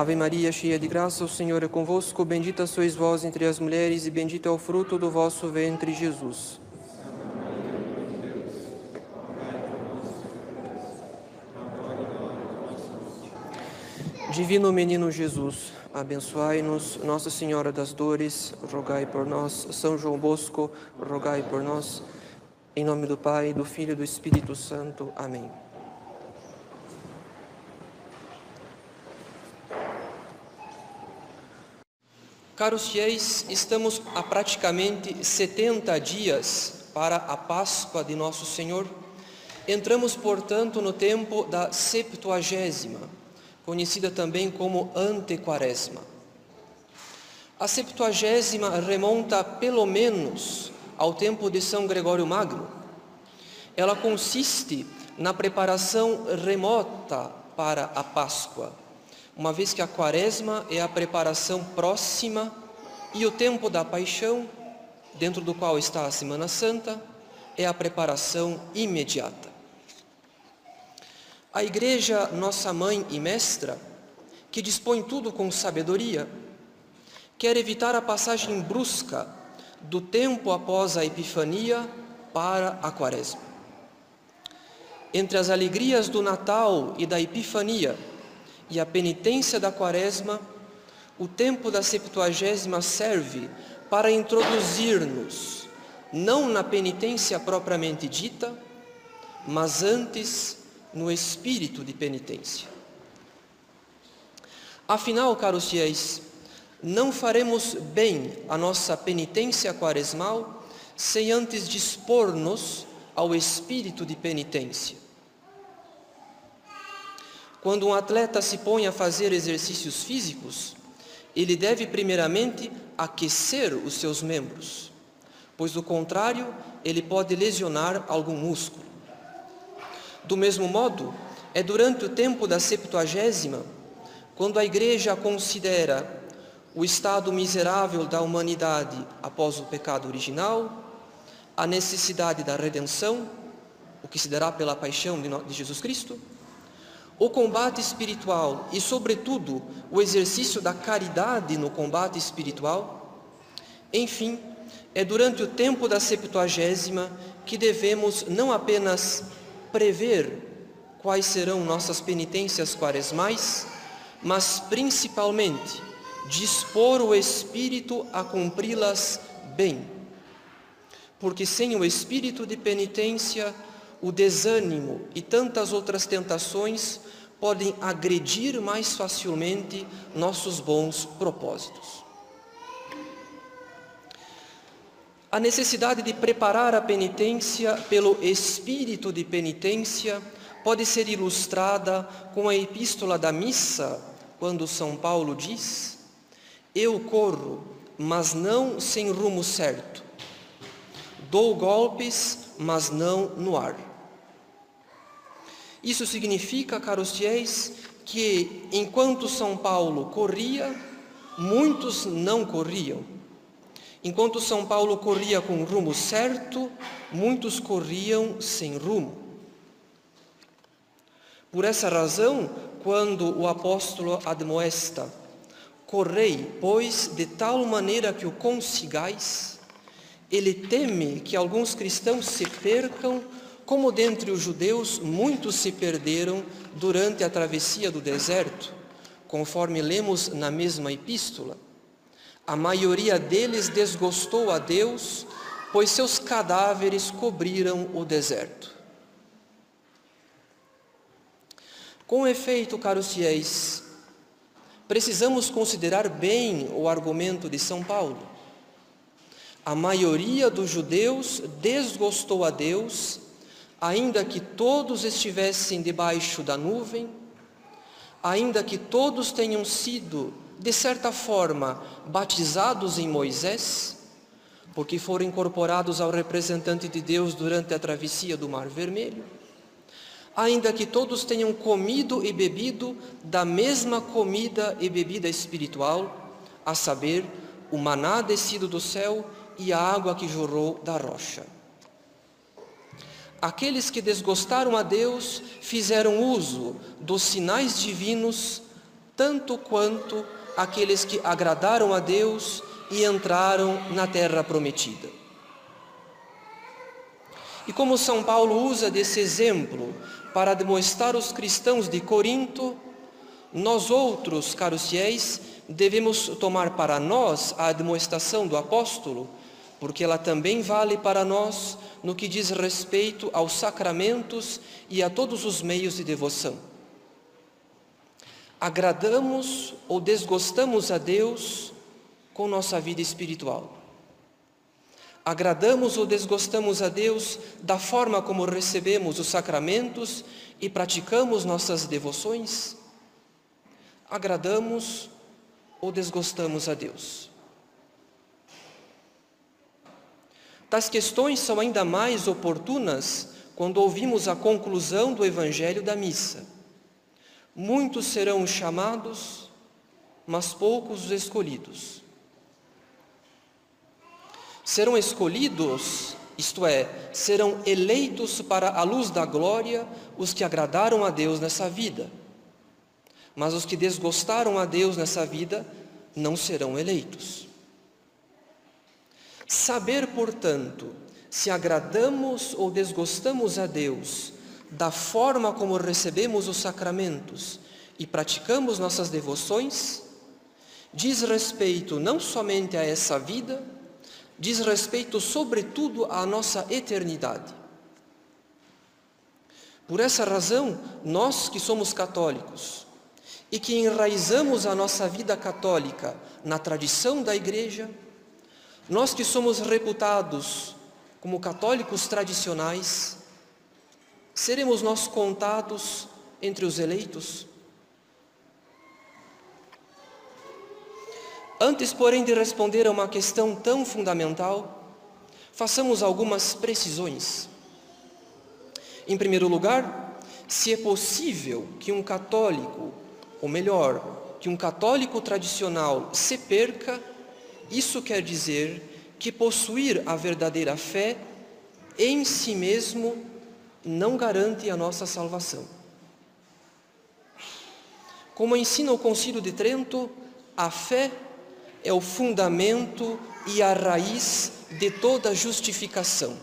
Ave Maria, cheia de graça, o Senhor é convosco. Bendita sois vós entre as mulheres, e bendito é o fruto do vosso ventre, Jesus. Divino Menino Jesus, abençoai-nos. Nossa Senhora das Dores, rogai por nós. São João Bosco, rogai por nós. Em nome do Pai, do Filho e do Espírito Santo. Amém. Caros fiéis, estamos há praticamente 70 dias para a Páscoa de Nosso Senhor. Entramos, portanto, no tempo da Septuagésima, conhecida também como Antequaresma. A Septuagésima remonta pelo menos ao tempo de São Gregório Magno. Ela consiste na preparação remota para a Páscoa uma vez que a quaresma é a preparação próxima e o tempo da paixão, dentro do qual está a Semana Santa, é a preparação imediata. A Igreja, nossa mãe e mestra, que dispõe tudo com sabedoria, quer evitar a passagem brusca do tempo após a Epifania para a Quaresma. Entre as alegrias do Natal e da Epifania, e a penitência da quaresma, o tempo da Septuagésima serve para introduzir-nos, não na penitência propriamente dita, mas antes no espírito de penitência. Afinal, caros fiéis, não faremos bem a nossa penitência quaresmal sem antes dispor-nos ao espírito de penitência. Quando um atleta se põe a fazer exercícios físicos, ele deve primeiramente aquecer os seus membros, pois do contrário, ele pode lesionar algum músculo. Do mesmo modo, é durante o tempo da Septuagésima, quando a Igreja considera o estado miserável da humanidade após o pecado original, a necessidade da redenção, o que se dará pela paixão de Jesus Cristo, o combate espiritual e, sobretudo, o exercício da caridade no combate espiritual. Enfim, é durante o tempo da Septuagésima que devemos não apenas prever quais serão nossas penitências quaresmais, mas principalmente dispor o espírito a cumpri-las bem. Porque sem o espírito de penitência, o desânimo e tantas outras tentações podem agredir mais facilmente nossos bons propósitos. A necessidade de preparar a penitência pelo espírito de penitência pode ser ilustrada com a epístola da missa, quando São Paulo diz: Eu corro, mas não sem rumo certo. Dou golpes, mas não no ar. Isso significa, caros fiéis, que enquanto São Paulo corria, muitos não corriam. Enquanto São Paulo corria com rumo certo, muitos corriam sem rumo. Por essa razão, quando o apóstolo admoesta, correi, pois, de tal maneira que o consigais, ele teme que alguns cristãos se percam como dentre os judeus muitos se perderam durante a travessia do deserto, conforme lemos na mesma epístola, a maioria deles desgostou a Deus, pois seus cadáveres cobriram o deserto. Com efeito, caros fiéis, precisamos considerar bem o argumento de São Paulo. A maioria dos judeus desgostou a Deus ainda que todos estivessem debaixo da nuvem, ainda que todos tenham sido, de certa forma, batizados em Moisés, porque foram incorporados ao representante de Deus durante a travessia do Mar Vermelho, ainda que todos tenham comido e bebido da mesma comida e bebida espiritual, a saber, o maná descido do céu e a água que jorrou da rocha. Aqueles que desgostaram a Deus fizeram uso dos sinais divinos tanto quanto aqueles que agradaram a Deus e entraram na terra prometida. E como São Paulo usa desse exemplo para demonstrar aos cristãos de Corinto, nós outros, caros fiéis, devemos tomar para nós a demonstração do apóstolo, porque ela também vale para nós no que diz respeito aos sacramentos e a todos os meios de devoção. Agradamos ou desgostamos a Deus com nossa vida espiritual. Agradamos ou desgostamos a Deus da forma como recebemos os sacramentos e praticamos nossas devoções? Agradamos ou desgostamos a Deus? Tais questões são ainda mais oportunas quando ouvimos a conclusão do Evangelho da missa. Muitos serão chamados, mas poucos os escolhidos. Serão escolhidos, isto é, serão eleitos para a luz da glória os que agradaram a Deus nessa vida. Mas os que desgostaram a Deus nessa vida não serão eleitos. Saber, portanto, se agradamos ou desgostamos a Deus da forma como recebemos os sacramentos e praticamos nossas devoções, diz respeito não somente a essa vida, diz respeito sobretudo à nossa eternidade. Por essa razão, nós que somos católicos e que enraizamos a nossa vida católica na tradição da Igreja, nós que somos reputados como católicos tradicionais, seremos nós contados entre os eleitos? Antes, porém, de responder a uma questão tão fundamental, façamos algumas precisões. Em primeiro lugar, se é possível que um católico, ou melhor, que um católico tradicional se perca isso quer dizer que possuir a verdadeira fé em si mesmo não garante a nossa salvação. Como ensina o Concílio de Trento, a fé é o fundamento e a raiz de toda justificação.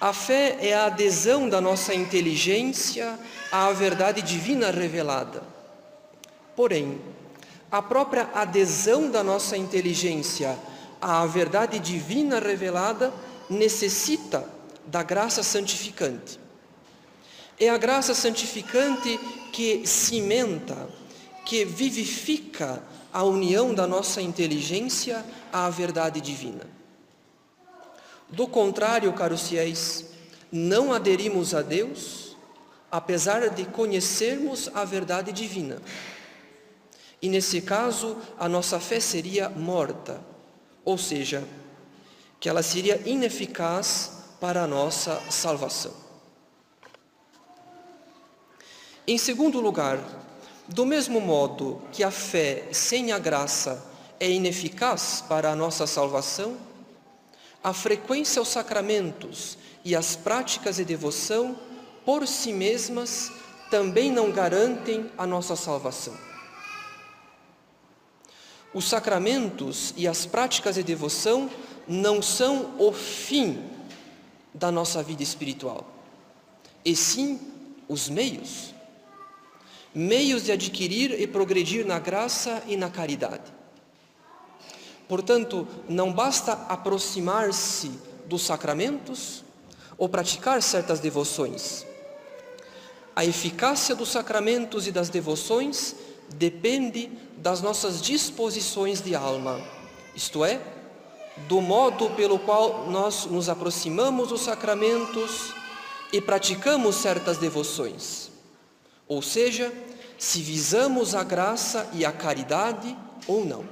A fé é a adesão da nossa inteligência à verdade divina revelada. Porém, a própria adesão da nossa inteligência à verdade divina revelada necessita da graça santificante. É a graça santificante que cimenta, que vivifica a união da nossa inteligência à verdade divina. Do contrário, caros fiéis, não aderimos a Deus, apesar de conhecermos a verdade divina. E nesse caso, a nossa fé seria morta, ou seja, que ela seria ineficaz para a nossa salvação. Em segundo lugar, do mesmo modo que a fé sem a graça é ineficaz para a nossa salvação, a frequência aos sacramentos e as práticas de devoção, por si mesmas, também não garantem a nossa salvação. Os sacramentos e as práticas de devoção não são o fim da nossa vida espiritual, e sim os meios. Meios de adquirir e progredir na graça e na caridade. Portanto, não basta aproximar-se dos sacramentos ou praticar certas devoções. A eficácia dos sacramentos e das devoções depende das nossas disposições de alma, isto é, do modo pelo qual nós nos aproximamos dos sacramentos e praticamos certas devoções. Ou seja, se visamos a graça e a caridade ou não.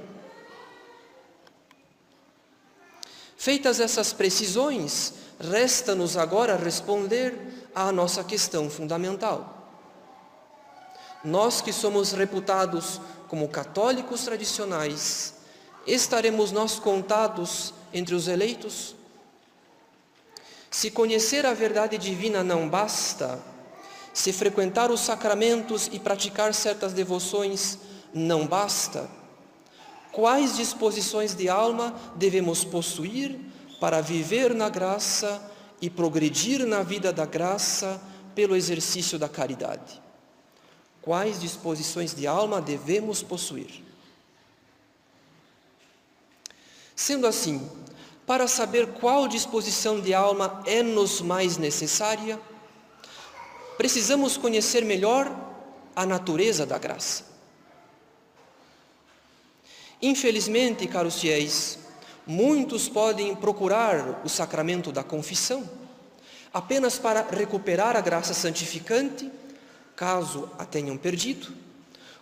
Feitas essas precisões, resta-nos agora responder à nossa questão fundamental. Nós que somos reputados como católicos tradicionais, estaremos nós contados entre os eleitos? Se conhecer a verdade divina não basta, Se frequentar os sacramentos e praticar certas devoções não basta, quais disposições de alma devemos possuir para viver na graça e progredir na vida da graça pelo exercício da caridade? Quais disposições de alma devemos possuir? Sendo assim, para saber qual disposição de alma é nos mais necessária, precisamos conhecer melhor a natureza da graça. Infelizmente, caros fiéis, muitos podem procurar o sacramento da confissão apenas para recuperar a graça santificante, caso a tenham perdido,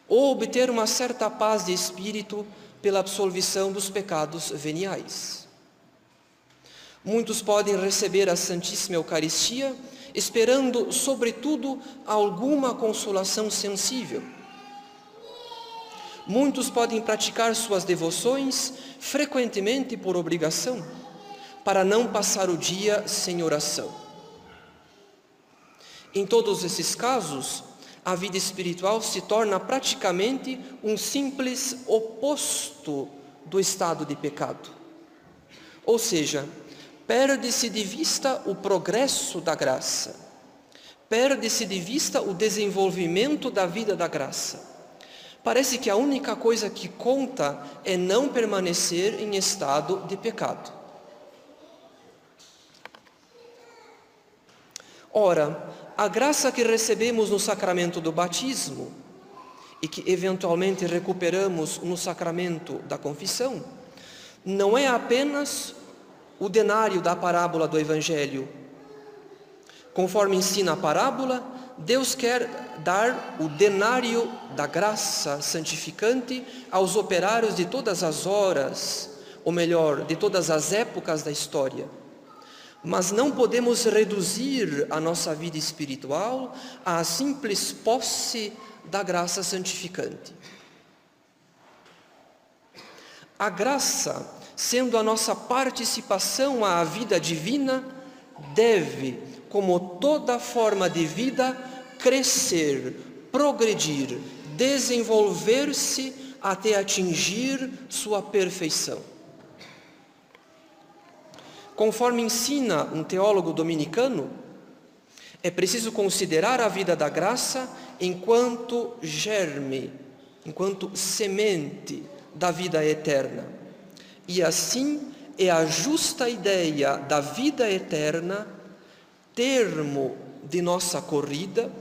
ou obter uma certa paz de espírito pela absolvição dos pecados veniais. Muitos podem receber a Santíssima Eucaristia esperando, sobretudo, alguma consolação sensível. Muitos podem praticar suas devoções frequentemente por obrigação, para não passar o dia sem oração. Em todos esses casos, a vida espiritual se torna praticamente um simples oposto do estado de pecado. Ou seja, perde-se de vista o progresso da graça, perde-se de vista o desenvolvimento da vida da graça. Parece que a única coisa que conta é não permanecer em estado de pecado. Ora, a graça que recebemos no sacramento do batismo e que eventualmente recuperamos no sacramento da confissão, não é apenas o denário da parábola do Evangelho. Conforme ensina a parábola, Deus quer dar o denário da graça santificante aos operários de todas as horas, ou melhor, de todas as épocas da história. Mas não podemos reduzir a nossa vida espiritual à simples posse da graça santificante. A graça, sendo a nossa participação à vida divina, deve, como toda forma de vida, crescer, progredir, desenvolver-se até atingir sua perfeição. Conforme ensina um teólogo dominicano, é preciso considerar a vida da graça enquanto germe, enquanto semente da vida eterna. E assim é a justa ideia da vida eterna, termo de nossa corrida,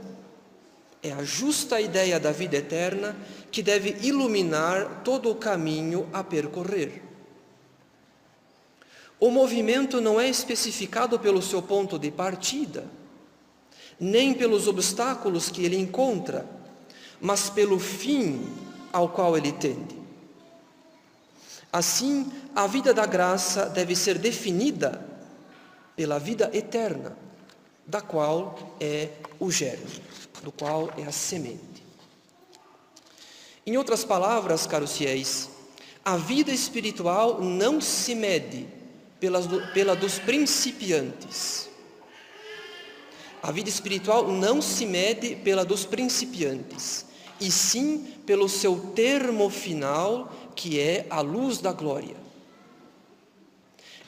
é a justa ideia da vida eterna que deve iluminar todo o caminho a percorrer. O movimento não é especificado pelo seu ponto de partida, nem pelos obstáculos que ele encontra, mas pelo fim ao qual ele tende. Assim, a vida da graça deve ser definida pela vida eterna, da qual é o germe, do qual é a semente. Em outras palavras, caros fiéis, a vida espiritual não se mede pela, pela dos principiantes. A vida espiritual não se mede pela dos principiantes, e sim pelo seu termo final, que é a luz da glória.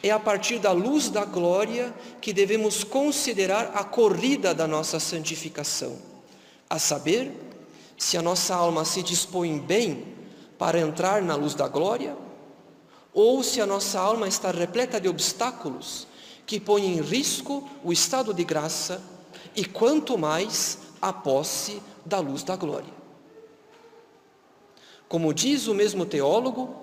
É a partir da luz da glória que devemos considerar a corrida da nossa santificação, a saber, se a nossa alma se dispõe bem para entrar na luz da glória ou se a nossa alma está repleta de obstáculos que põem em risco o estado de graça e quanto mais a posse da luz da glória. Como diz o mesmo teólogo,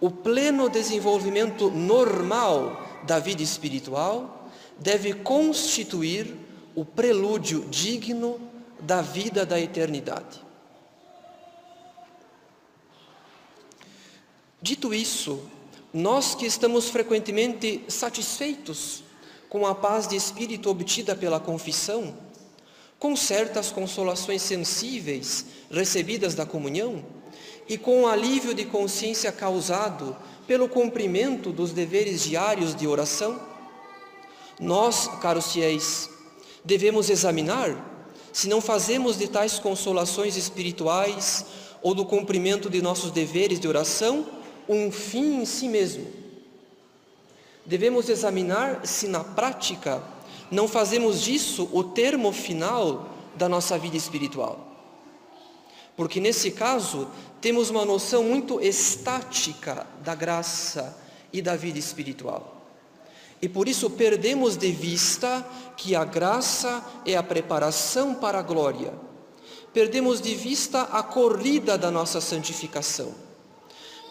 o pleno desenvolvimento normal da vida espiritual deve constituir o prelúdio digno da vida da eternidade. Dito isso, nós que estamos frequentemente satisfeitos com a paz de espírito obtida pela confissão, com certas consolações sensíveis recebidas da comunhão e com o alívio de consciência causado pelo cumprimento dos deveres diários de oração, nós, caros fiéis, devemos examinar se não fazemos de tais consolações espirituais ou do cumprimento de nossos deveres de oração um fim em si mesmo. Devemos examinar se na prática não fazemos disso o termo final da nossa vida espiritual. Porque nesse caso, temos uma noção muito estática da graça e da vida espiritual. E por isso perdemos de vista que a graça é a preparação para a glória. Perdemos de vista a corrida da nossa santificação.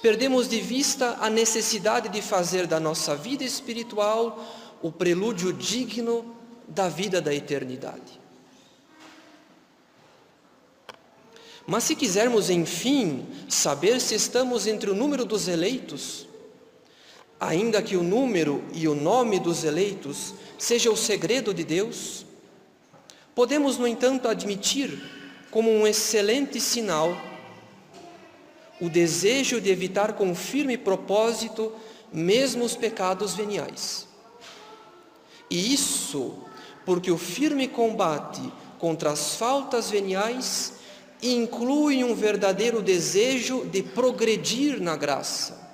Perdemos de vista a necessidade de fazer da nossa vida espiritual o prelúdio digno da vida da eternidade. Mas se quisermos, enfim, saber se estamos entre o número dos eleitos, ainda que o número e o nome dos eleitos seja o segredo de Deus, podemos, no entanto, admitir como um excelente sinal o desejo de evitar com firme propósito mesmo os pecados veniais. E isso porque o firme combate contra as faltas veniais inclui um verdadeiro desejo de progredir na graça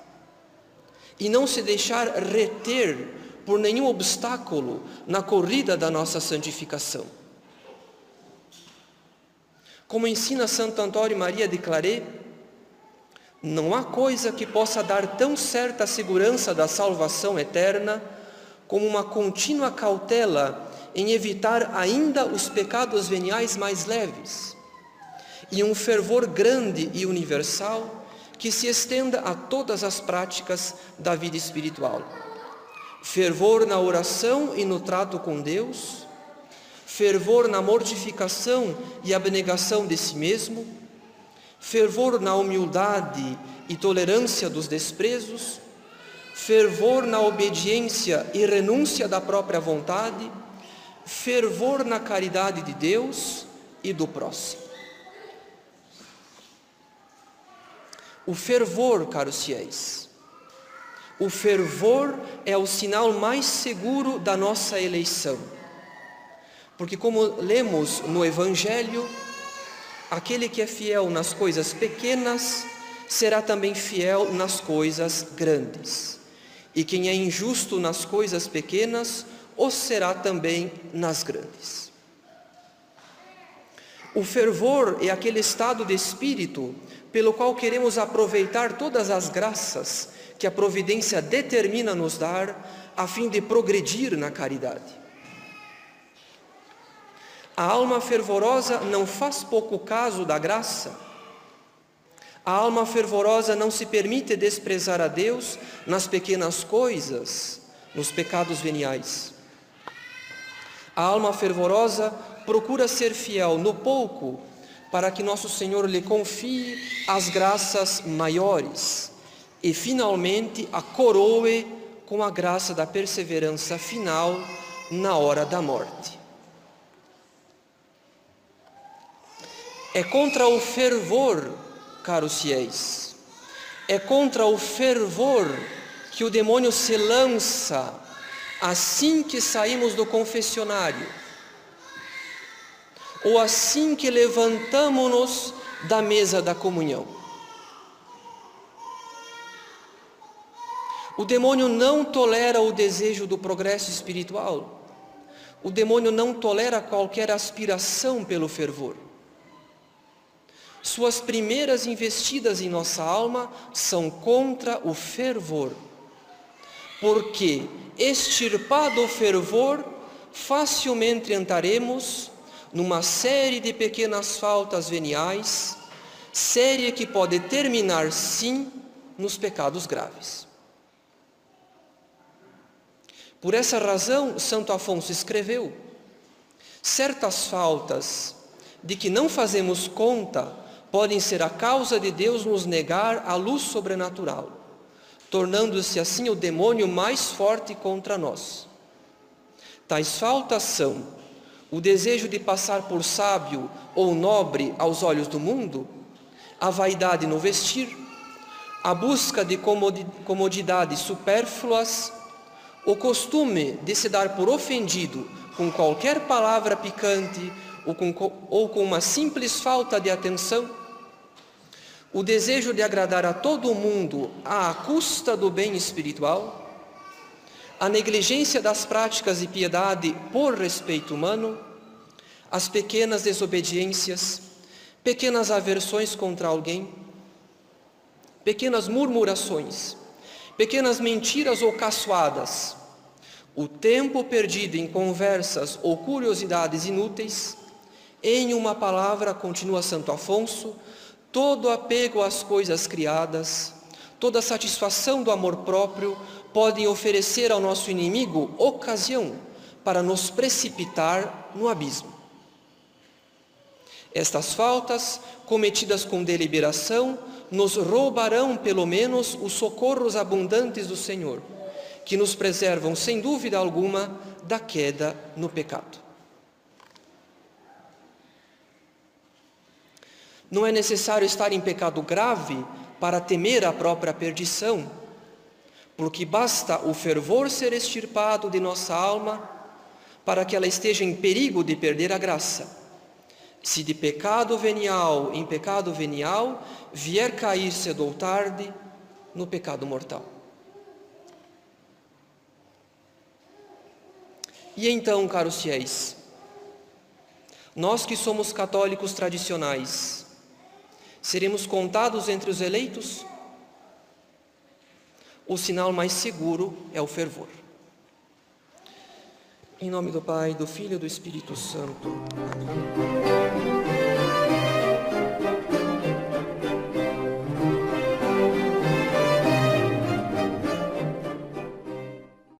e não se deixar reter por nenhum obstáculo na corrida da nossa santificação. Como ensina Santo Antônio Maria de Claret, não há coisa que possa dar tão certa segurança da salvação eterna como uma contínua cautela em evitar ainda os pecados veniais mais leves e um fervor grande e universal que se estenda a todas as práticas da vida espiritual. Fervor na oração e no trato com Deus, fervor na mortificação e abnegação de si mesmo, fervor na humildade e tolerância dos desprezos, fervor na obediência e renúncia da própria vontade, fervor na caridade de Deus e do próximo. O fervor, caros fiéis, o fervor é o sinal mais seguro da nossa eleição. Porque, como lemos no Evangelho, aquele que é fiel nas coisas pequenas será também fiel nas coisas grandes. E quem é injusto nas coisas pequenas, o será também nas grandes. O fervor é aquele estado de espírito pelo qual queremos aproveitar todas as graças que a providência determina nos dar, a fim de progredir na caridade. A alma fervorosa não faz pouco caso da graça. A alma fervorosa não se permite desprezar a Deus nas pequenas coisas, nos pecados veniais. A alma fervorosa procura ser fiel no pouco para que nosso Senhor lhe confie as graças maiores e finalmente a coroe com a graça da perseverança final na hora da morte. É contra o fervor, caros fiéis, é contra o fervor que o demônio se lança assim que saímos do confessionário ou assim que levantamo-nos da mesa da comunhão. O demônio não tolera o desejo do progresso espiritual. O demônio não tolera qualquer aspiração pelo fervor. Suas primeiras investidas em nossa alma são contra o fervor. Porque, extirpado o fervor, facilmente entraremos numa série de pequenas faltas veniais, série que pode terminar sim nos pecados graves. Por essa razão, Santo Afonso escreveu: certas faltas de que não fazemos conta podem ser a causa de Deus nos negar a luz sobrenatural, tornando-se assim o demônio mais forte contra nós. Tais faltas são o desejo de passar por sábio ou nobre aos olhos do mundo, a vaidade no vestir, a busca de comodidades supérfluas, o costume de se dar por ofendido com qualquer palavra picante ou com, ou com uma simples falta de atenção, o desejo de agradar a todo mundo à custa do bem espiritual, a negligência das práticas de piedade por respeito humano, as pequenas desobediências, pequenas aversões contra alguém, pequenas murmurações, pequenas mentiras ou caçoadas, o tempo perdido em conversas ou curiosidades inúteis, em uma palavra, continua Santo Afonso, todo apego às coisas criadas, toda satisfação do amor próprio podem oferecer ao nosso inimigo ocasião para nos precipitar no abismo. Estas faltas, cometidas com deliberação, nos roubarão pelo menos os socorros abundantes do Senhor, que nos preservam sem dúvida alguma da queda no pecado. Não é necessário estar em pecado grave para temer a própria perdição, porque basta o fervor ser extirpado de nossa alma para que ela esteja em perigo de perder a graça. Se de pecado venial em pecado venial vier cair cedo ou tarde no pecado mortal. E então, caros fiéis, nós que somos católicos tradicionais, Seremos contados entre os eleitos? O sinal mais seguro é o fervor. Em nome do Pai, do Filho e do Espírito Santo. Amém.